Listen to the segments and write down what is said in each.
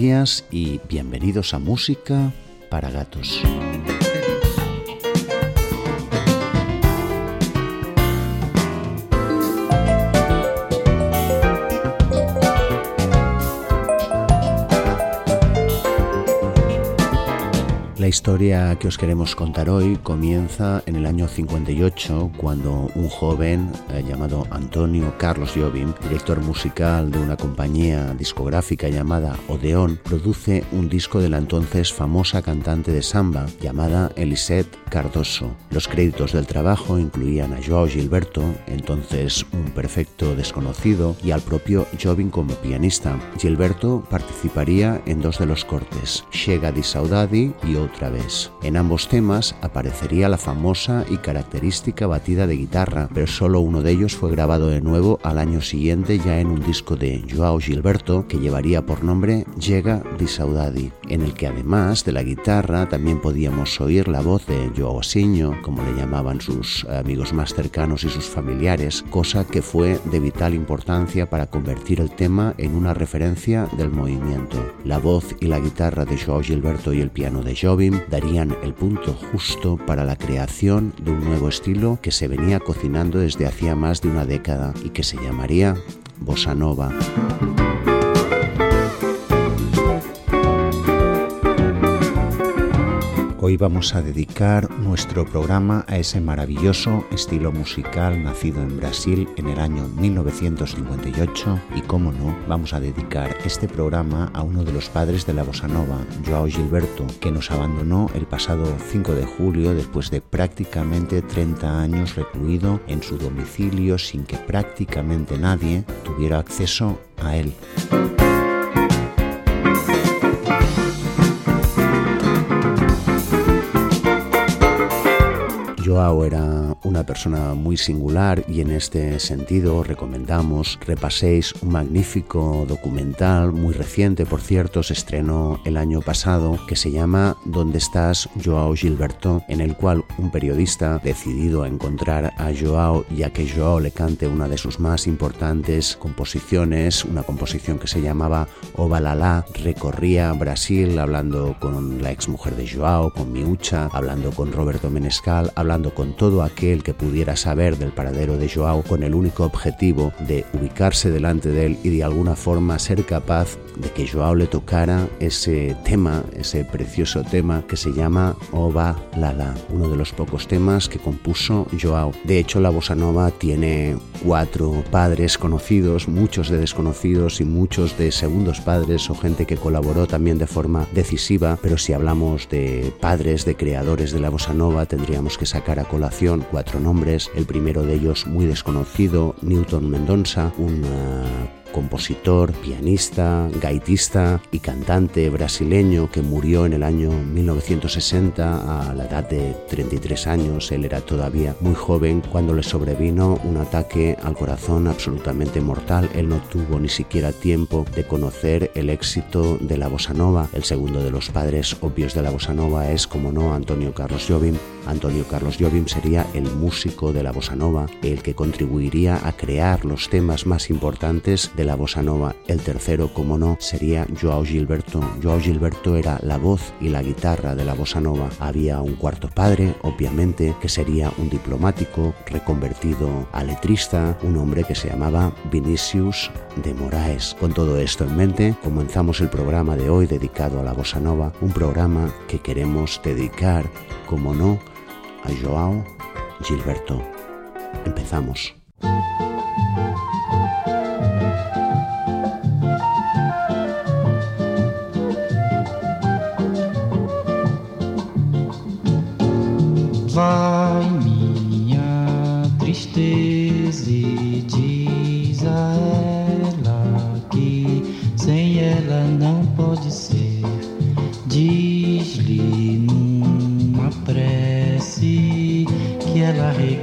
Días y bienvenidos a Música para Gatos. Historia que os queremos contar hoy comienza en el año 58 cuando un joven eh, llamado Antonio Carlos Jobim, director musical de una compañía discográfica llamada Odeón, produce un disco de la entonces famosa cantante de samba llamada Elisette Cardoso. Los créditos del trabajo incluían a Joao Gilberto, entonces un perfecto desconocido, y al propio Jobim como pianista. Gilberto participaría en dos de los cortes, Chega di Saudade y otro vez. En ambos temas aparecería la famosa y característica batida de guitarra, pero solo uno de ellos fue grabado de nuevo al año siguiente ya en un disco de Joao Gilberto que llevaría por nombre Llega di Saudade, en el que además de la guitarra también podíamos oír la voz de Joao Siño, como le llamaban sus amigos más cercanos y sus familiares, cosa que fue de vital importancia para convertir el tema en una referencia del movimiento. La voz y la guitarra de Joao Gilberto y el piano de Darían el punto justo para la creación de un nuevo estilo que se venía cocinando desde hacía más de una década y que se llamaría bossa nova. Hoy vamos a dedicar nuestro programa a ese maravilloso estilo musical nacido en Brasil en el año 1958 y como no, vamos a dedicar este programa a uno de los padres de la bossa nova, Joao Gilberto, que nos abandonó el pasado 5 de julio después de prácticamente 30 años recluido en su domicilio sin que prácticamente nadie tuviera acceso a él. Joao era una persona muy singular y en este sentido recomendamos repaséis un magnífico documental muy reciente, por cierto, se estrenó el año pasado, que se llama ¿Dónde estás, Joao Gilberto? en el cual un periodista decidido a encontrar a Joao ya que Joao le cante una de sus más importantes composiciones, una composición que se llamaba Ovalala, recorría Brasil hablando con la exmujer de Joao, con Miucha, hablando con Roberto Menescal, hablando con todo aquel que pudiera saber del paradero de Joao con el único objetivo de ubicarse delante de él y de alguna forma ser capaz de que Joao le tocara ese tema, ese precioso tema que se llama Ova Lala, uno de los pocos temas que compuso Joao. De hecho, la bossa nova tiene cuatro padres conocidos, muchos de desconocidos y muchos de segundos padres o gente que colaboró también de forma decisiva, pero si hablamos de padres, de creadores de la bossa nova, tendríamos que sacar a colación cuatro nombres. El primero de ellos muy desconocido, Newton Mendonça, un compositor, pianista, gaitista y cantante brasileño que murió en el año 1960 a la edad de 33 años. Él era todavía muy joven cuando le sobrevino un ataque al corazón absolutamente mortal. Él no tuvo ni siquiera tiempo de conocer el éxito de la bossa nova. El segundo de los padres obvios de la bossa nova es, como no, Antonio Carlos Jobim. Antonio Carlos Jobim sería el músico de la bossa nova, el que contribuiría a crear los temas más importantes de la bossa nova. El tercero, como no, sería Joao Gilberto. Joao Gilberto era la voz y la guitarra de la bossa nova. Había un cuarto padre, obviamente, que sería un diplomático reconvertido a letrista, un hombre que se llamaba Vinicius de Moraes. Con todo esto en mente, comenzamos el programa de hoy dedicado a la bossa nova, un programa que queremos dedicar, como no, a Joao Gilberto. Empezamos.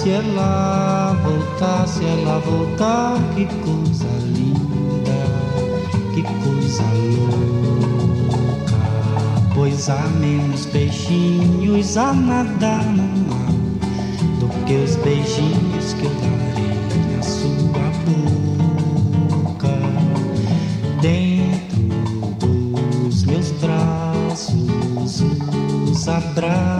Se ela voltar, se ela voltar, que coisa linda, que coisa louca. Pois há menos peixinhos a nadar no mar do que os beijinhos que eu darei na sua boca. Dentro dos meus braços, os abraços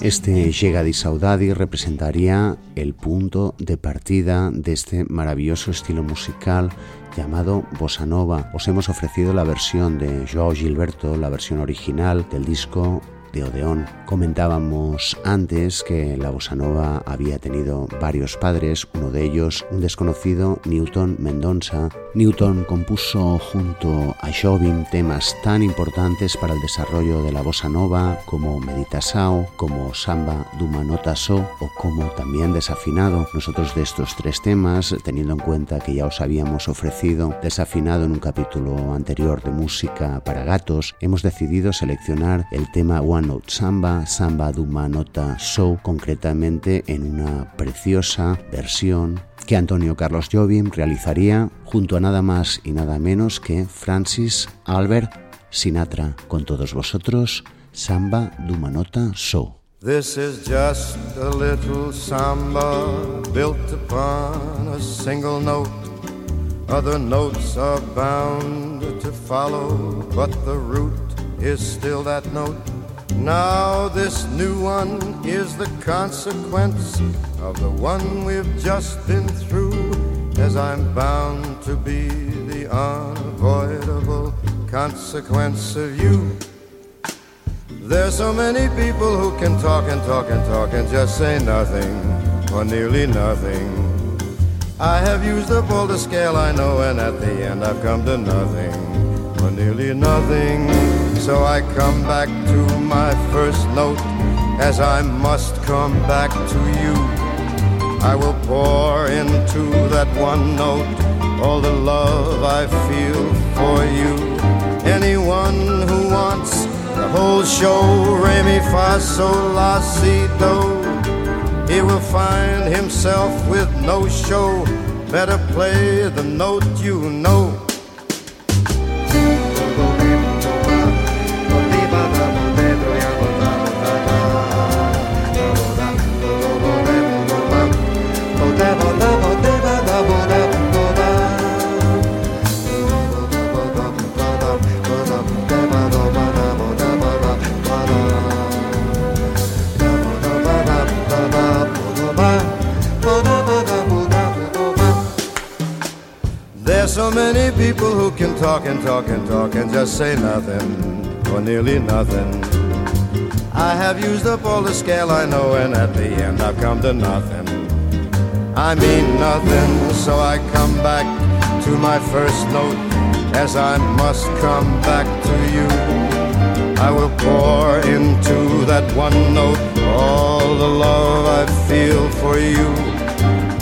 Este Llega de Saudade representaría el punto de partida de este maravilloso estilo musical llamado Bossa Nova. Os hemos ofrecido la versión de Joao Gilberto, la versión original del disco de Odeón. Comentábamos antes que la bossa nova había tenido varios padres, uno de ellos un desconocido Newton Mendonça. Newton compuso junto a Jobim temas tan importantes para el desarrollo de la bossa nova como Meditasao, como Samba Dumanota So o como también Desafinado. Nosotros de estos tres temas, teniendo en cuenta que ya os habíamos ofrecido Desafinado en un capítulo anterior de música para gatos, hemos decidido seleccionar el tema One Note Samba, Samba Duma Nota Show, concretamente en una preciosa versión que Antonio Carlos Jobim realizaría junto a nada más y nada menos que Francis Albert Sinatra. Con todos vosotros, Samba Duma Nota Show. This is just a little samba built upon a single note. Other notes are bound to follow, but the root is still that note. Now, this new one is the consequence of the one we've just been through, as I'm bound to be the unavoidable consequence of you. There's so many people who can talk and talk and talk and just say nothing or nearly nothing. I have used up all the scale I know, and at the end I've come to nothing or nearly nothing. So I come back to my first note as I must come back to you. I will pour into that one note all the love I feel for you. Anyone who wants the whole show, re mi fa sol la si do, he will find himself with no show. Better play the note you know. So many people who can talk and talk and talk and just say nothing or nearly nothing. I have used up all the scale I know, and at the end I've come to nothing. I mean nothing, so I come back to my first note as I must come back to you. I will pour into that one note all the love I feel for you.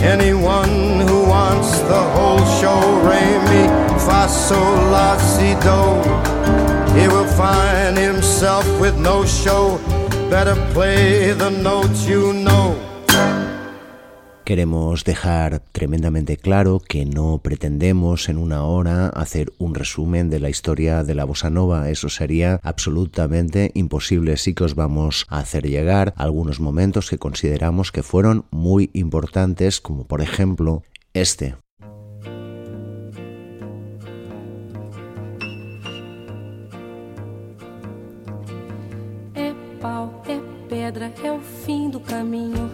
Anyone Queremos dejar tremendamente claro que no pretendemos en una hora hacer un resumen de la historia de la bossa nova, eso sería absolutamente imposible. Sí que os vamos a hacer llegar algunos momentos que consideramos que fueron muy importantes, como por ejemplo este. É pau, é pedra, é o fim do caminho.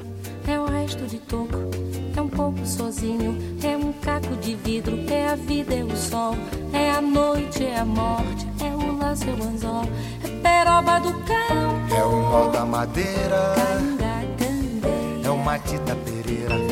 é o resto de toco, é um pouco sozinho, é um caco de vidro, é a vida, é o sol, é a noite, é a morte, é o laço, é o anzol, é peroba do cão, é o nó da madeira, é o Matita Pereira.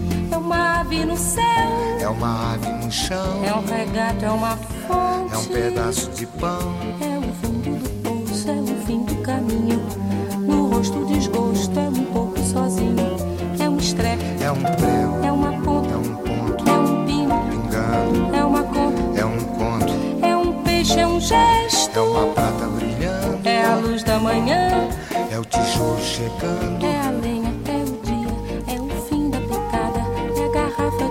É uma ave no céu. É uma ave no chão. É um regato, é uma fonte. É um pedaço de pão. É o fundo do poço, é o fim do caminho. No rosto desgosto, é um pouco sozinho. É um estrepe. É um prego. É uma ponta. É um ponto. É um pino. Pingando. É uma conta. É um conto. É um peixe, é um gesto. É uma prata brilhando. É a luz da manhã. É o tijolo chegando. É a lenha,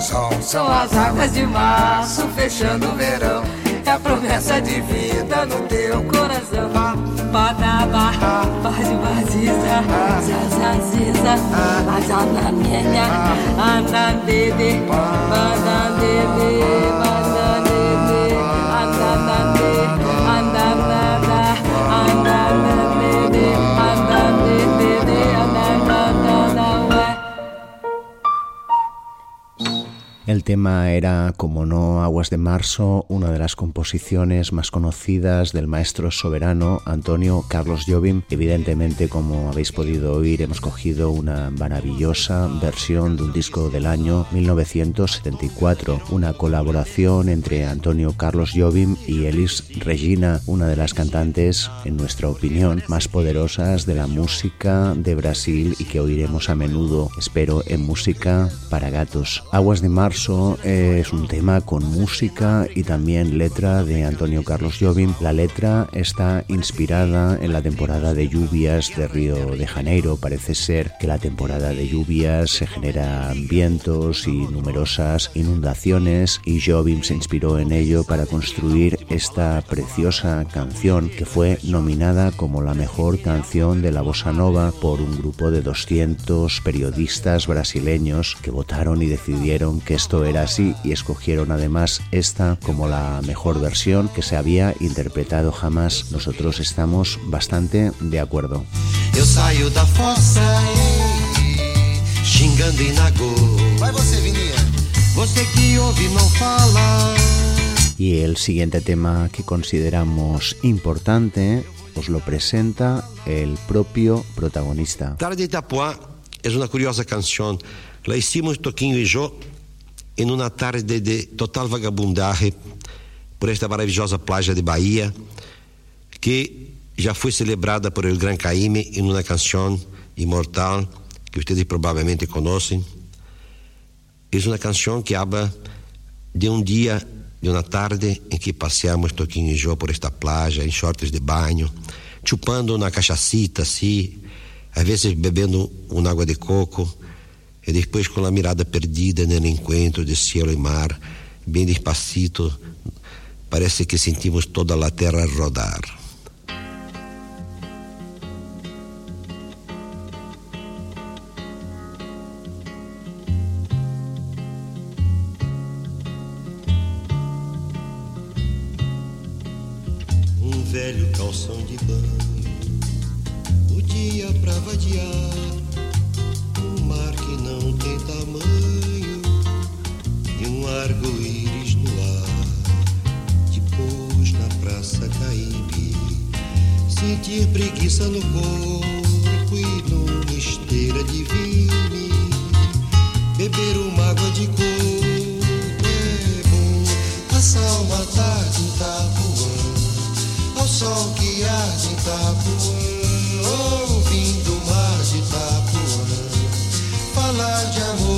sol, São as águas de março fechando o verão. É a promessa de vida no teu coração. Badaba, bade baziza, zazaziza, bazanamenya, andandede, bandandede, bandandede, tema era, como no, Aguas de Marzo, una de las composiciones más conocidas del maestro soberano Antonio Carlos Jobim. Evidentemente, como habéis podido oír, hemos cogido una maravillosa versión de un disco del año 1974, una colaboración entre Antonio Carlos Jobim y Elis Regina, una de las cantantes, en nuestra opinión, más poderosas de la música de Brasil y que oiremos a menudo, espero, en música para gatos. Aguas de Marzo es un tema con música y también letra de Antonio Carlos Jobim. La letra está inspirada en la temporada de lluvias de Río de Janeiro. Parece ser que la temporada de lluvias se generan vientos y numerosas inundaciones y Jobim se inspiró en ello para construir esta preciosa canción que fue nominada como la mejor canción de la bossa nova por un grupo de 200 periodistas brasileños que votaron y decidieron que esto era así y escogieron además esta como la mejor versión que se había interpretado jamás. Nosotros estamos bastante de acuerdo. Eu saio da fossa ei, xingando em Nagô. Vai você, Vininha. Você que ouve não fala. Y el siguiente tema que consideramos importante os lo presenta el propio protagonista. Tarde de Itapuã é uma curiosa canção. Lá estimos Toquinho e Jô em uma tarde de total vagabundagem por esta maravilhosa plaja de Bahia que já foi celebrada por El Gran Caime em uma canção imortal que vocês provavelmente conhecem. É uma canção que habla de um dia, de uma tarde em que passeamos Toquinho e Jô por esta plaja em shorts de banho, chupando uma cachacita assim, às vezes bebendo uma água de coco, e depois com a mirada perdida no encontro de cielo e mar, bem despacito, parece que sentimos toda a terra rodar. Um velho calção de banho, o dia pra vadiar arco-íris no ar. Depois na praça Caíbe, sentir preguiça no corpo e numa esteira de vime, beber uma água de coco é bom. Passar uma tarde em Itapuã, ao sol que arde em Itapuã, ouvindo o mar de Itapuã falar de amor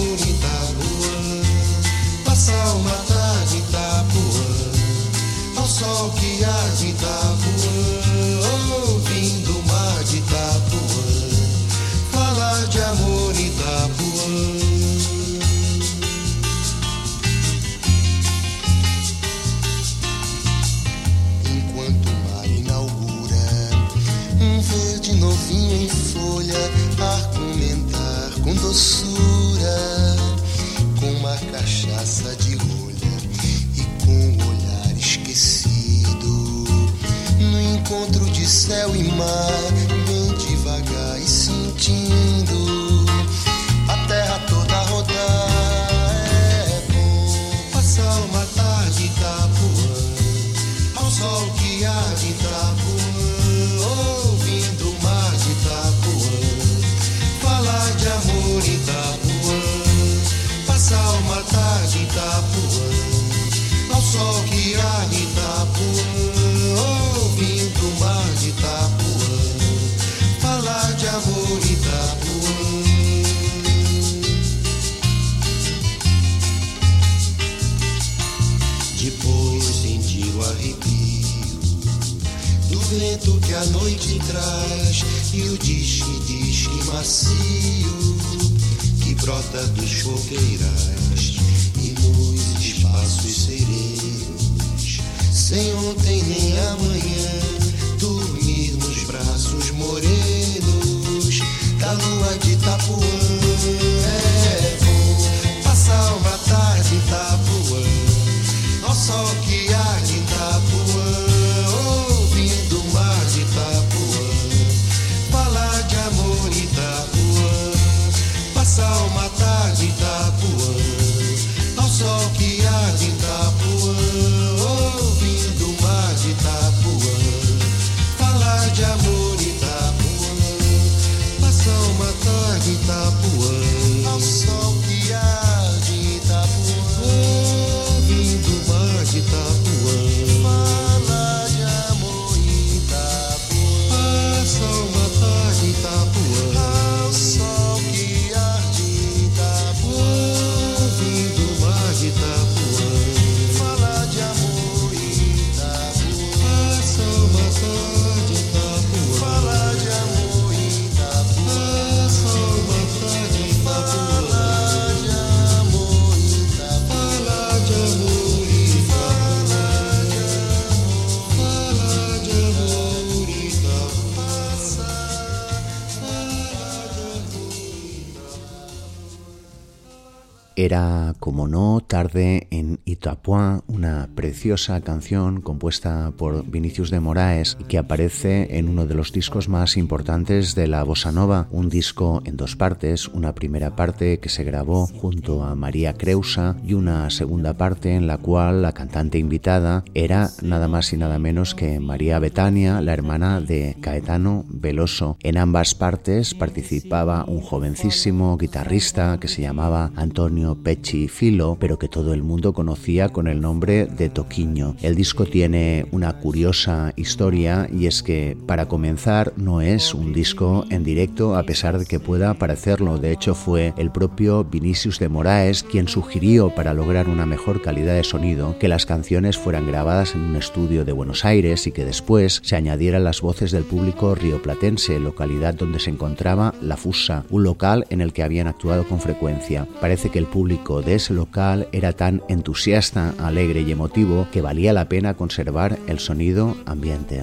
como no, tarde en Itapuá, una preciosa canción compuesta por Vinicius de Moraes y que aparece en uno de los discos más importantes de la bossa nova, un disco en dos partes, una primera parte que se grabó junto a María Creusa y una segunda parte en la cual la cantante invitada era nada más y nada menos que María Betania, la hermana de Caetano Veloso. En ambas partes participaba un jovencísimo guitarrista que se llamaba Antonio Pecci Filo, pero que todo el mundo conocía con el nombre de Toquiño. El disco tiene una curiosa historia y es que para comenzar no es un disco en directo a pesar de que pueda parecerlo. De hecho fue el propio Vinicius de Moraes quien sugirió para lograr una mejor calidad de sonido que las canciones fueran grabadas en un estudio de Buenos Aires y que después se añadieran las voces del público rioplatense, localidad donde se encontraba La Fusa, un local en el que habían actuado con frecuencia. Parece que el público de ese local era tan entusiasta, alegre y emotivo que valía la pena conservar el sonido ambiente.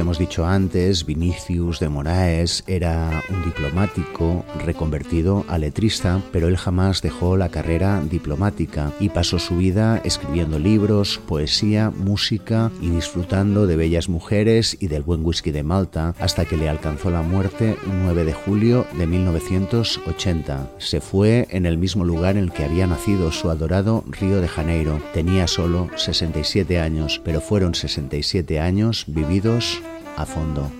Hemos dicho antes, Vinicius de Moraes era un diplomático reconvertido a letrista, pero él jamás dejó la carrera diplomática y pasó su vida escribiendo libros, poesía, música y disfrutando de bellas mujeres y del buen whisky de Malta hasta que le alcanzó la muerte un 9 de julio de 1980. Se fue en el mismo lugar en el que había nacido su adorado Río de Janeiro. Tenía solo 67 años, pero fueron 67 años vividos a fondo.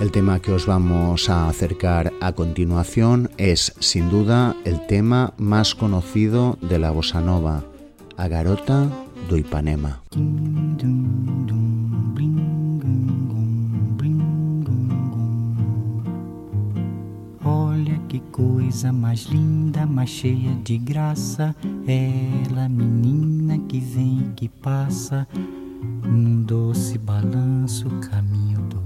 El tema que os vamos a acercar a continuación es, sin duda, el tema más conocido de la bossa nova, a garota do Ipanema. Olha que coisa mais linda, mais cheia de graça. Ela, menina que vem e que passa, num doce balanço, caminho do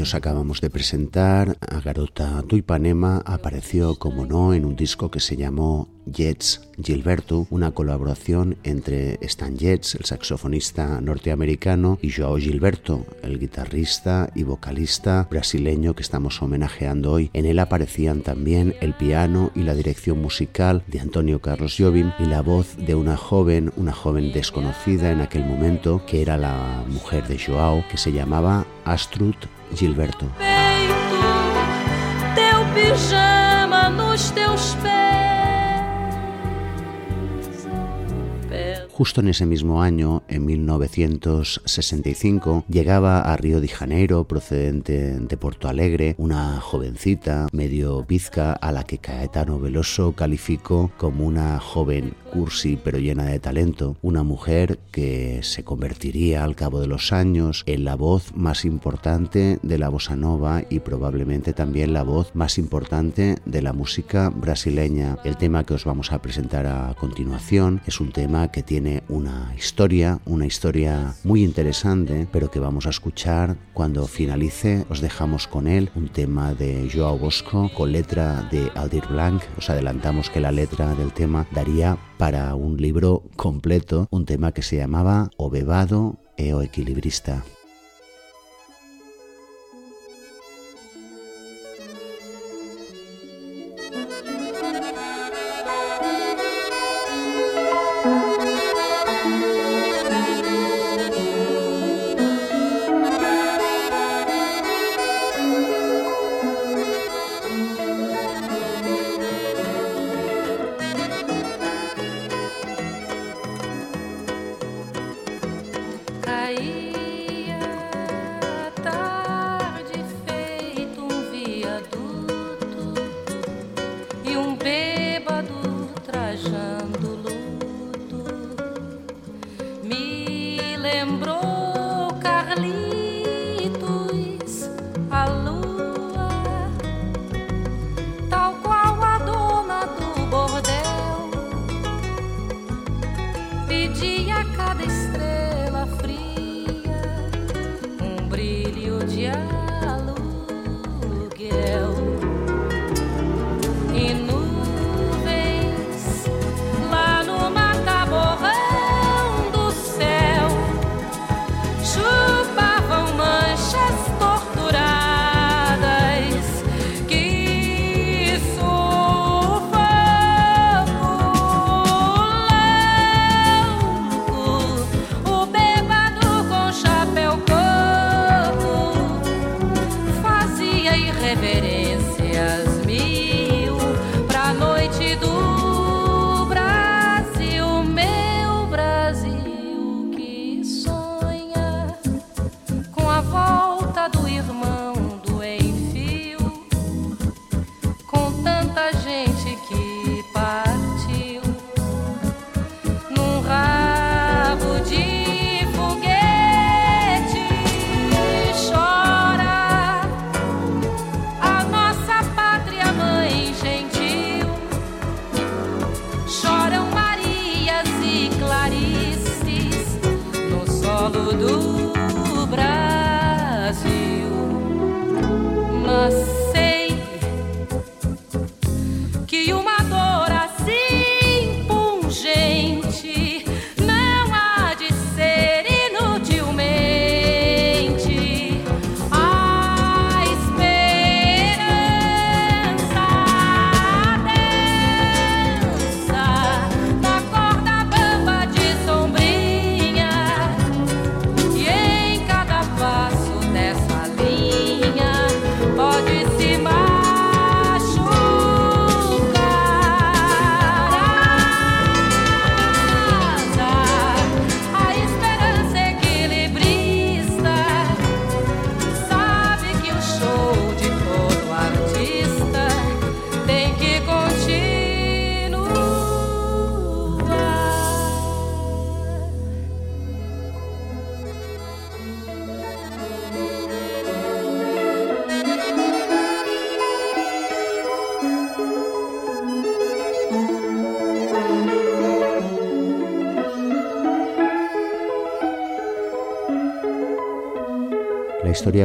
Acabamos de presentar, a Garota Tuipanema apareció, como no, en un disco que se llamó Jets Gilberto, una colaboración entre Stan Jets, el saxofonista norteamericano, y Joao Gilberto, el guitarrista y vocalista brasileño que estamos homenajeando hoy. En él aparecían también el piano y la dirección musical de Antonio Carlos Jobim y la voz de una joven, una joven desconocida en aquel momento, que era la mujer de Joao, que se llamaba Astrud Gilberto. Peito, teu pijama nos teus pés. Justo en ese mismo año, en 1965, llegaba a Río de Janeiro, procedente de Porto Alegre, una jovencita medio bizca a la que Caetano Veloso calificó como una joven cursi pero llena de talento, una mujer que se convertiría al cabo de los años en la voz más importante de la bossa nova y probablemente también la voz más importante de la música brasileña. El tema que os vamos a presentar a continuación es un tema que tiene una historia, una historia muy interesante, pero que vamos a escuchar cuando finalice. Os dejamos con él un tema de Joao Bosco con letra de Aldir Blanc. Os adelantamos que la letra del tema daría para un libro completo, un tema que se llamaba O e o Equilibrista.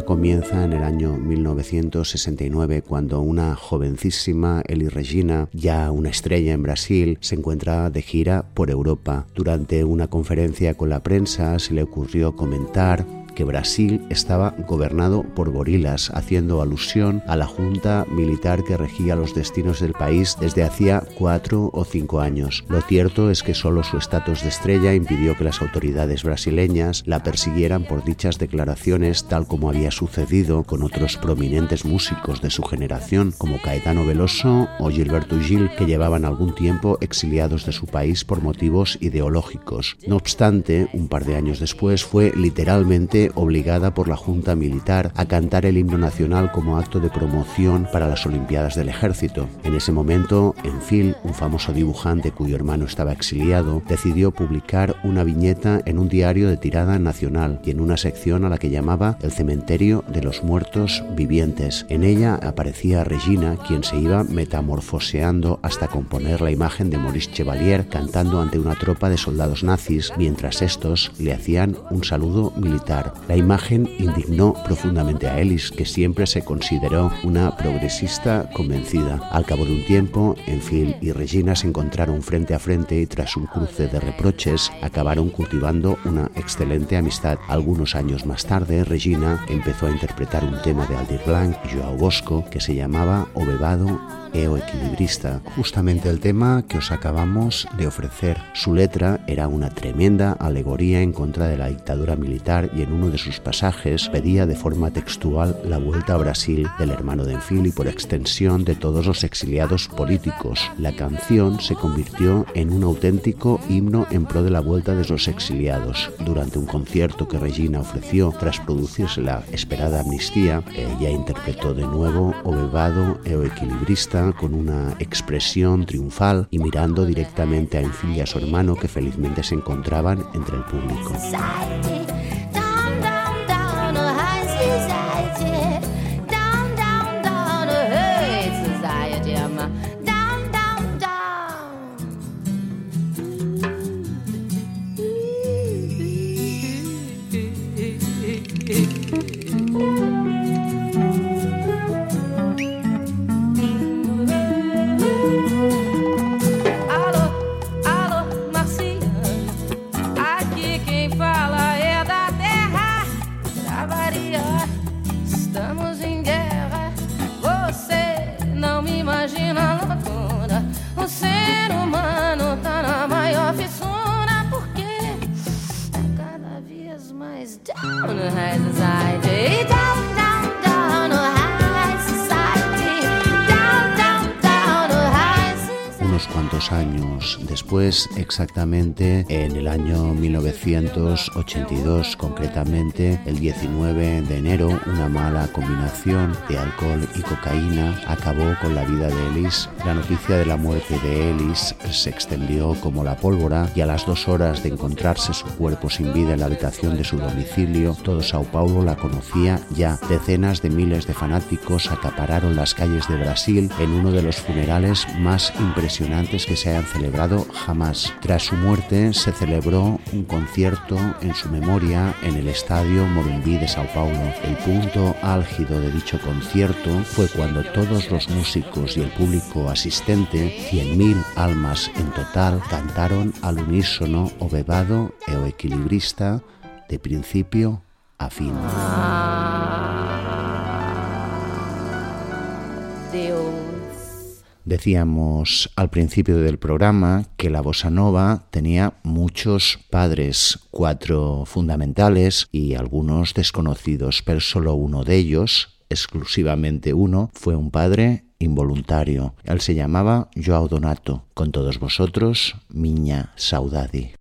Comienza en el año 1969 cuando una jovencísima Eli Regina, ya una estrella en Brasil, se encuentra de gira por Europa. Durante una conferencia con la prensa se le ocurrió comentar que Brasil estaba gobernado por gorilas, haciendo alusión a la junta militar que regía los destinos del país desde hacía cuatro o cinco años. Lo cierto es que solo su estatus de estrella impidió que las autoridades brasileñas la persiguieran por dichas declaraciones, tal como había sucedido con otros prominentes músicos de su generación, como Caetano Veloso o Gilberto Gil, que llevaban algún tiempo exiliados de su país por motivos ideológicos. No obstante, un par de años después fue literalmente obligada por la Junta Militar a cantar el himno nacional como acto de promoción para las Olimpiadas del Ejército. En ese momento, Enfil, un famoso dibujante cuyo hermano estaba exiliado, decidió publicar una viñeta en un diario de tirada nacional y en una sección a la que llamaba El cementerio de los muertos vivientes. En ella aparecía Regina, quien se iba metamorfoseando hasta componer la imagen de Maurice Chevalier cantando ante una tropa de soldados nazis mientras estos le hacían un saludo militar. La imagen indignó profundamente a Ellis, que siempre se consideró una progresista convencida. Al cabo de un tiempo, Enfil y Regina se encontraron frente a frente y tras un cruce de reproches acabaron cultivando una excelente amistad. Algunos años más tarde, Regina empezó a interpretar un tema de Aldir Blanc y Joao Bosco que se llamaba o equilibrista, justamente el tema que os acabamos de ofrecer. Su letra era una tremenda alegoría en contra de la dictadura militar y en uno de sus pasajes pedía de forma textual la vuelta a Brasil del hermano de Enfil y por extensión de todos los exiliados políticos. La canción se convirtió en un auténtico himno en pro de la vuelta de los exiliados. Durante un concierto que Regina ofreció tras producirse la esperada amnistía, ella interpretó de nuevo O Bebado e con una expresión triunfal y mirando directamente a Enfil y a su hermano que felizmente se encontraban entre el público. Años después, exactamente en el año 1982, concretamente el 19 de enero, una mala combinación de alcohol y cocaína acabó con la vida de Ellis. La noticia de la muerte de Ellis se extendió como la pólvora y a las dos horas de encontrarse su cuerpo sin vida en la habitación de su domicilio, todo Sao Paulo la conocía ya. Decenas de miles de fanáticos acapararon las calles de Brasil en uno de los funerales más impresionantes que se hayan celebrado jamás. Tras su muerte se celebró un concierto en su memoria en el Estadio Morumbi de Sao Paulo. El punto álgido de dicho concierto fue cuando todos los músicos y el público asistente, 100.000 almas en total, cantaron al unísono o bebado e o equilibrista de principio a fin. Decíamos al principio del programa que la bossa nova tenía muchos padres, cuatro fundamentales y algunos desconocidos, pero solo uno de ellos, exclusivamente uno, fue un padre involuntario. Él se llamaba Joao Donato. Con todos vosotros, Miña Saudadi.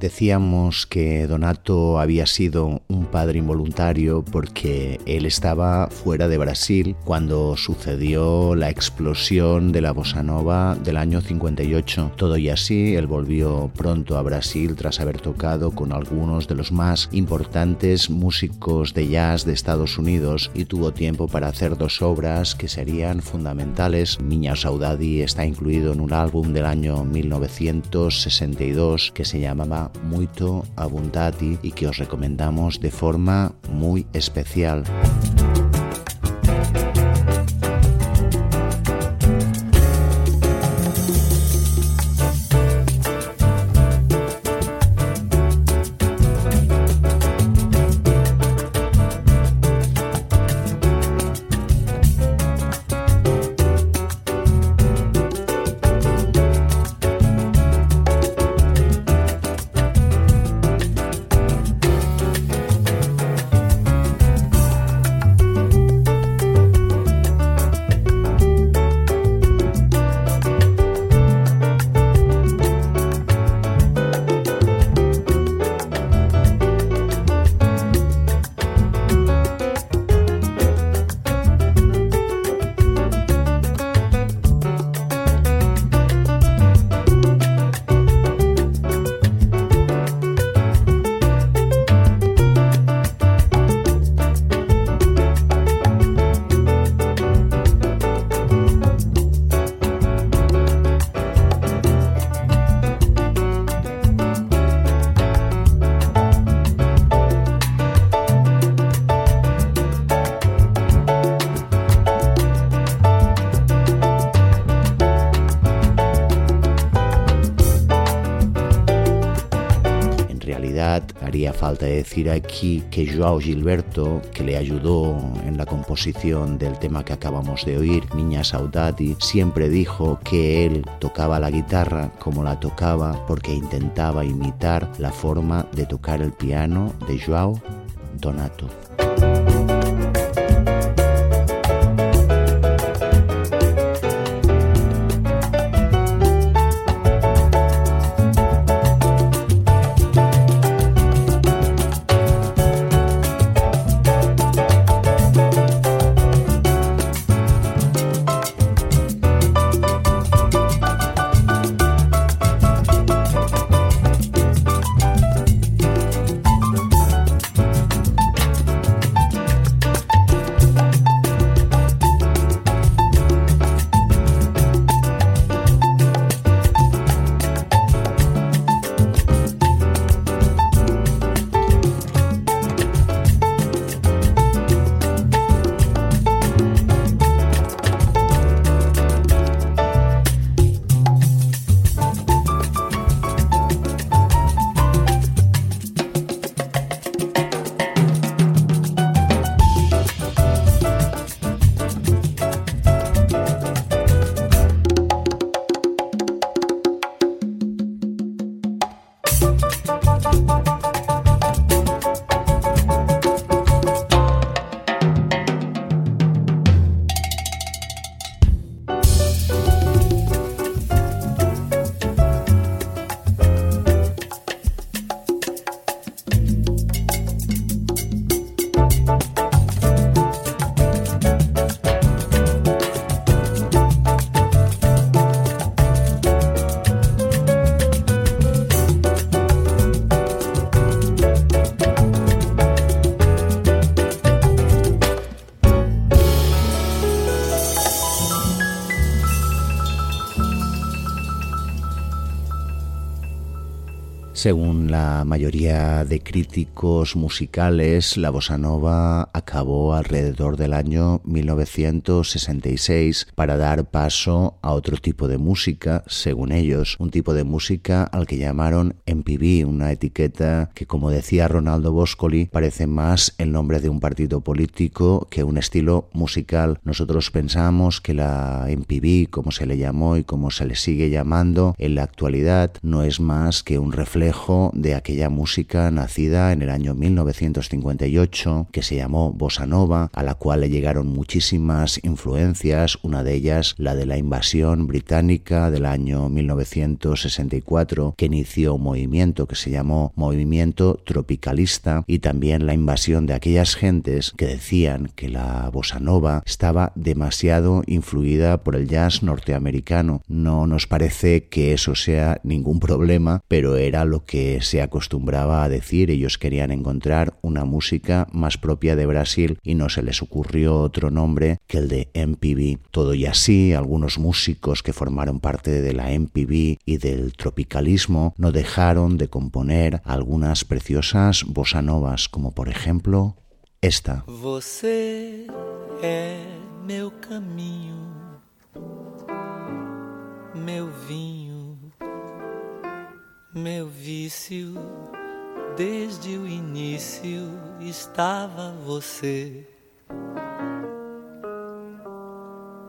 Decíamos que Donato había sido un padre involuntario porque él estaba fuera de Brasil cuando sucedió la explosión de la bossa nova del año 58. Todo y así, él volvió pronto a Brasil tras haber tocado con algunos de los más importantes músicos de jazz de Estados Unidos y tuvo tiempo para hacer dos obras que serían fundamentales. Miña Saudade está incluido en un álbum del año 1962 que se llamaba gusta moito a e que os recomendamos de forma moi especial. Falta decir aquí que Joao Gilberto, que le ayudó en la composición del tema que acabamos de oír, Niña Saudati, siempre dijo que él tocaba la guitarra como la tocaba porque intentaba imitar la forma de tocar el piano de Joao Donato. Según la mayoría de críticos musicales, la bossa nova acabó alrededor del año 1966 para dar paso a otro tipo de música, según ellos, un tipo de música al que llamaron MPB, una etiqueta que, como decía Ronaldo Boscoli, parece más el nombre de un partido político que un estilo musical. Nosotros pensamos que la MPB, como se le llamó y como se le sigue llamando en la actualidad, no es más que un reflejo de aquella música nacida en el año 1958 que se llamó Bossa Nova, a la cual le llegaron muchísimas influencias, una de ellas la de la invasión británica del año 1964 que inició un movimiento que se llamó Movimiento Tropicalista y también la invasión de aquellas gentes que decían que la bossa nova estaba demasiado influida por el jazz norteamericano. No nos parece que eso sea ningún problema, pero era lo que se acostumbraba a decir. Ellos querían encontrar una música más propia de Brasil y no se les ocurrió otro nombre que el de MPB. Todo y así, algunos músicos que formaron parte de la MPB y del tropicalismo no dejaron de componer algunas preciosas bossa novas, como por ejemplo esta. Você é meu caminho, meu vinho, meu vício. Desde o início estava você.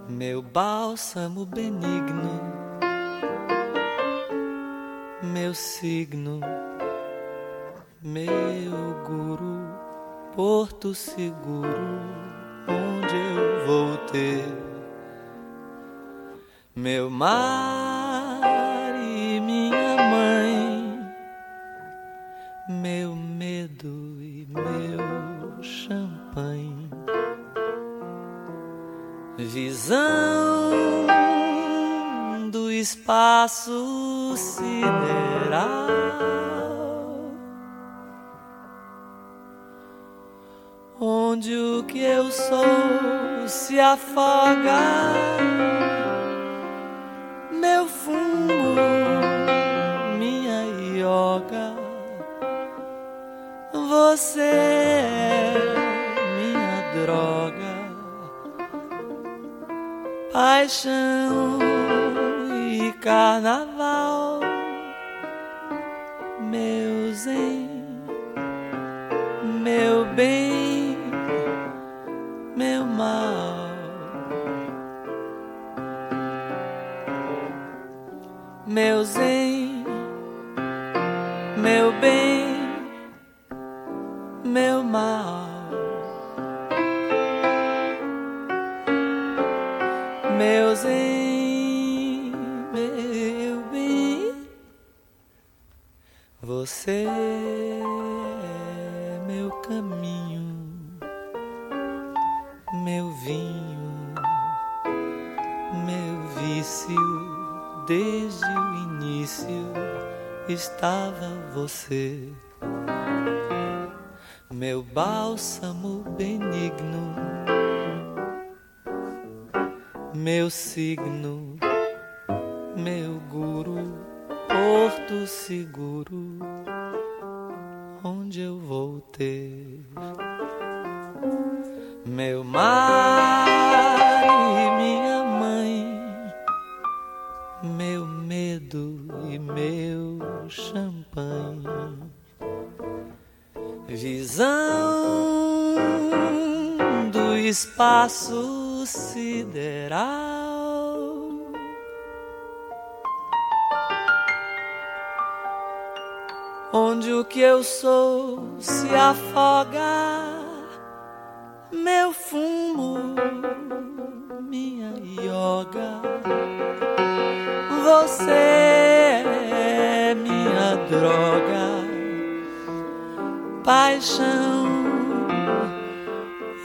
Meu bálsamo benigno, meu signo, meu guru porto seguro onde eu vou ter meu mar espaço sideral. onde o que eu sou se afoga. Meu fumo, minha yoga, você é minha droga, paixão carnaval, meu zen, meu bem meu mal. Meu zen, meu bem, meu mal. Meu zen, você é meu caminho meu vinho, meu vício, desde o início estava você, meu bálsamo benigno, meu signo, Onde o que eu sou se afoga meu fumo, minha yoga. Você é minha droga, paixão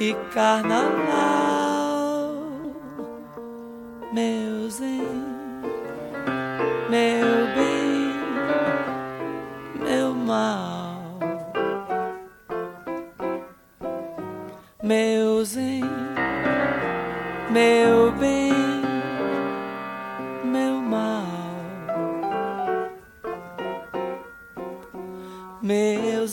e carnaval. Meu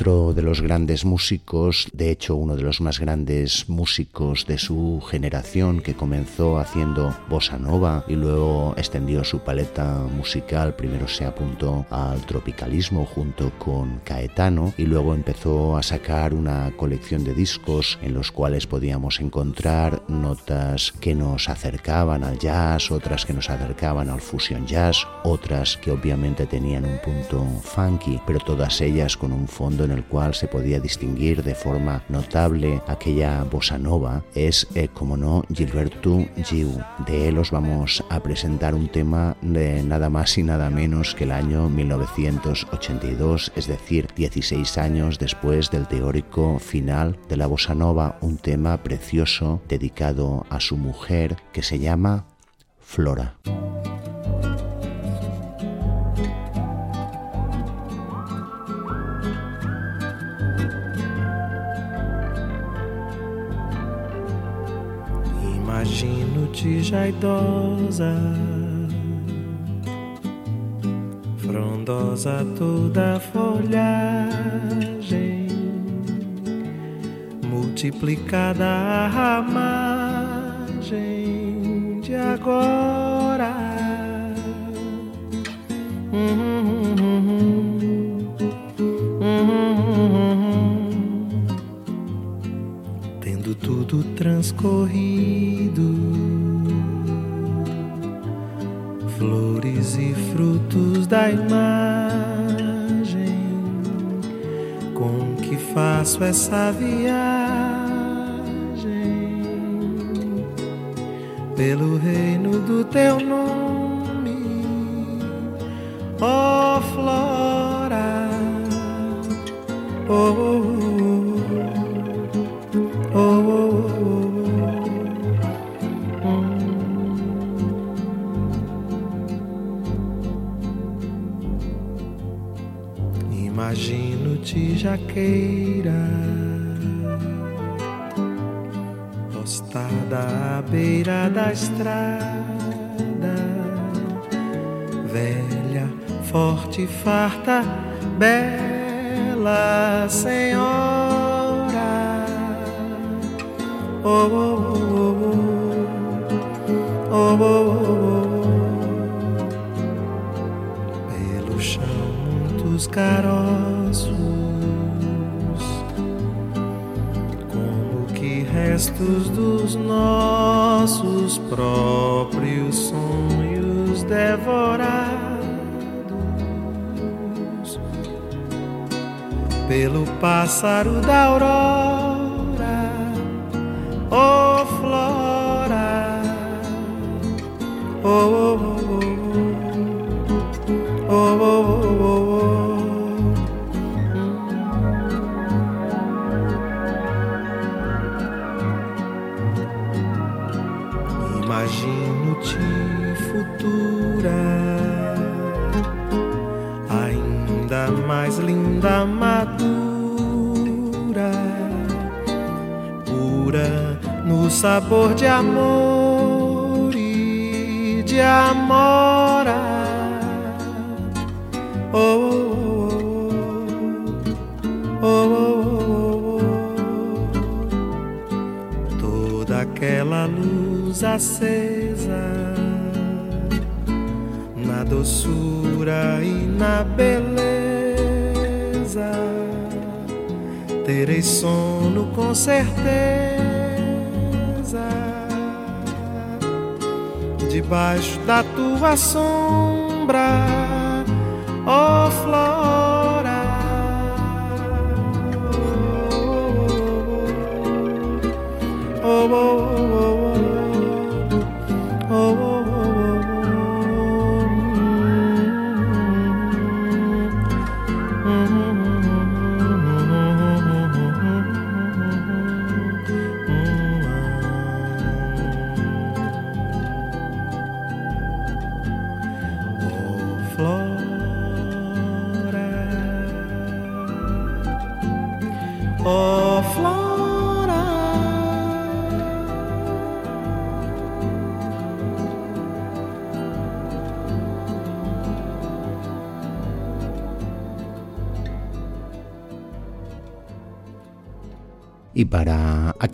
otro de los grandes músicos, de hecho uno de los más grandes músicos de su generación, que comenzó haciendo bossa nova y luego extendió su paleta musical, primero se apuntó al tropicalismo junto con Caetano y luego empezó a sacar una colección de discos en los cuales podíamos encontrar notas que nos acercaban al jazz, otras que nos acercaban al fusion jazz, otras que obviamente tenían un punto funky, pero todas ellas con un fondo en el cual se podía distinguir de forma notable aquella bossa nova, es, eh, como no, Gilberto Giu. De él os vamos a presentar un tema de nada más y nada menos que el año 1982, es decir, 16 años después del teórico final de la bossa nova, un tema precioso dedicado a su mujer que se llama Flora. Imagino-te já idosa, frondosa toda a folhagem, multiplicada a ramagem de agora. Tendo tudo transcorrido, da imagem, com que faço essa viagem pelo reino do teu nome, decade. Imagino-te futura, ainda mais linda, madura, pura no sabor de amor e de amora. Oh, luz acesa na doçura e na beleza. Terei sono com certeza debaixo da tua sombra, oh Flora. Oh, oh, oh,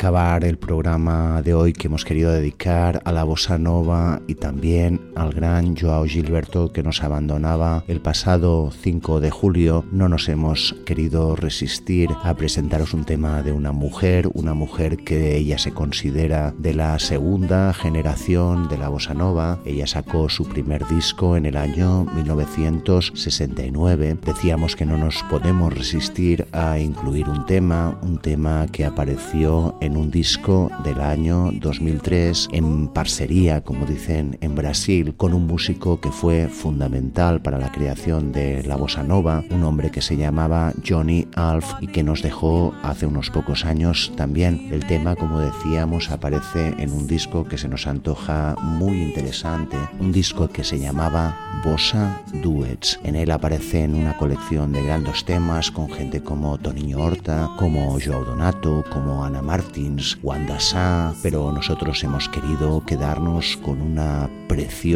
el programa de hoy que hemos querido dedicar a la bossa nova y también al gran Joao Gilberto que nos abandonaba el pasado 5 de julio, no nos hemos querido resistir a presentaros un tema de una mujer, una mujer que ella se considera de la segunda generación de la bossa nova. Ella sacó su primer disco en el año 1969. Decíamos que no nos podemos resistir a incluir un tema, un tema que apareció en un disco del año 2003 en parcería, como dicen en Brasil, con un músico que fue fundamental para la creación de la bossa nova, un hombre que se llamaba Johnny Alf y que nos dejó hace unos pocos años también. El tema, como decíamos, aparece en un disco que se nos antoja muy interesante, un disco que se llamaba Bossa Duets. En él aparecen una colección de grandes temas con gente como Toniño Horta, como Joao Donato, como Ana Martins, Wanda Sá, pero nosotros hemos querido quedarnos con una preciosa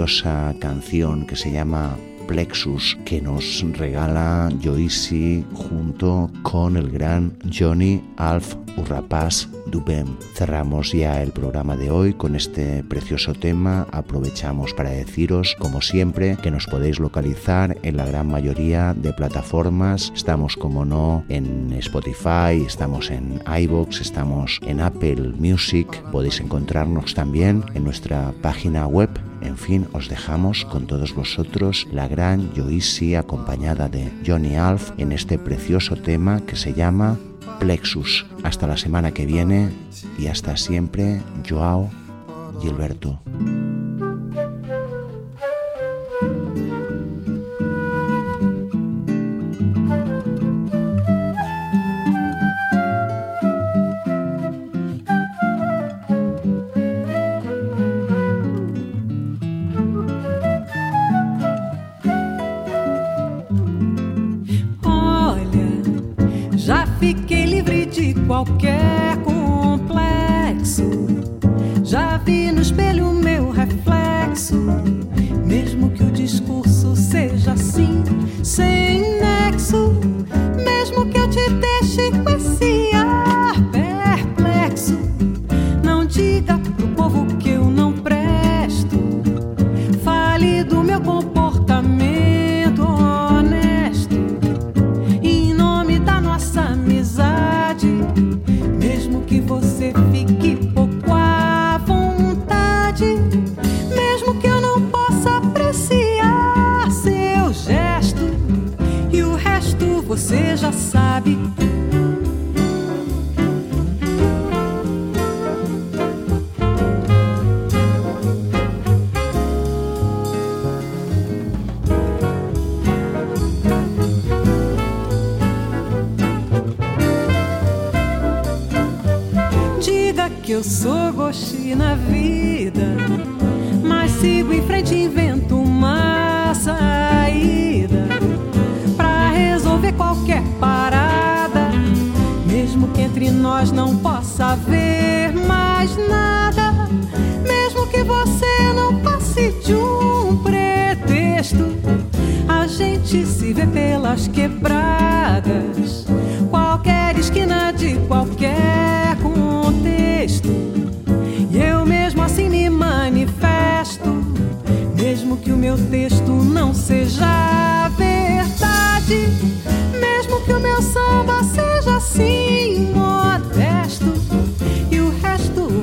canción que se llama Plexus que nos regala Joyce junto con el gran Johnny Alf Urrapaz Dubem. Cerramos ya el programa de hoy con este precioso tema. Aprovechamos para deciros, como siempre, que nos podéis localizar en la gran mayoría de plataformas. Estamos, como no, en Spotify, estamos en iBox, estamos en Apple Music. Podéis encontrarnos también en nuestra página web en fin, os dejamos con todos vosotros la gran Joyce acompañada de Johnny Alf en este precioso tema que se llama Plexus. Hasta la semana que viene y hasta siempre, Joao Gilberto. get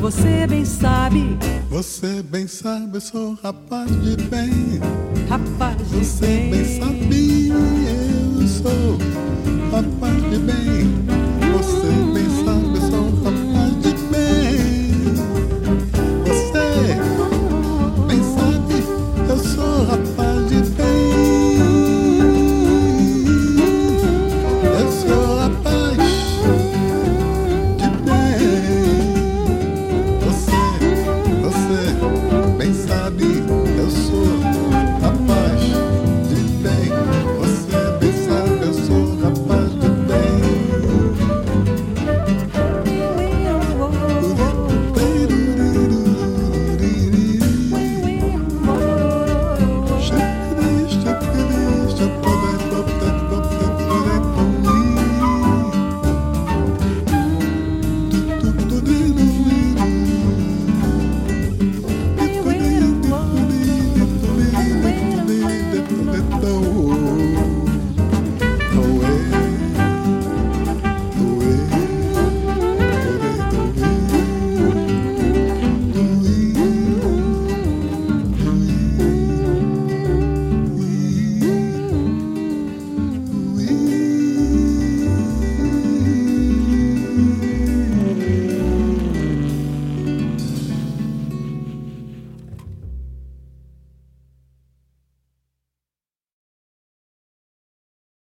você bem sabe, Você bem sabe, eu sou rapaz de bem. rapaz de Você bem sabe, eu sou rapaz de bem.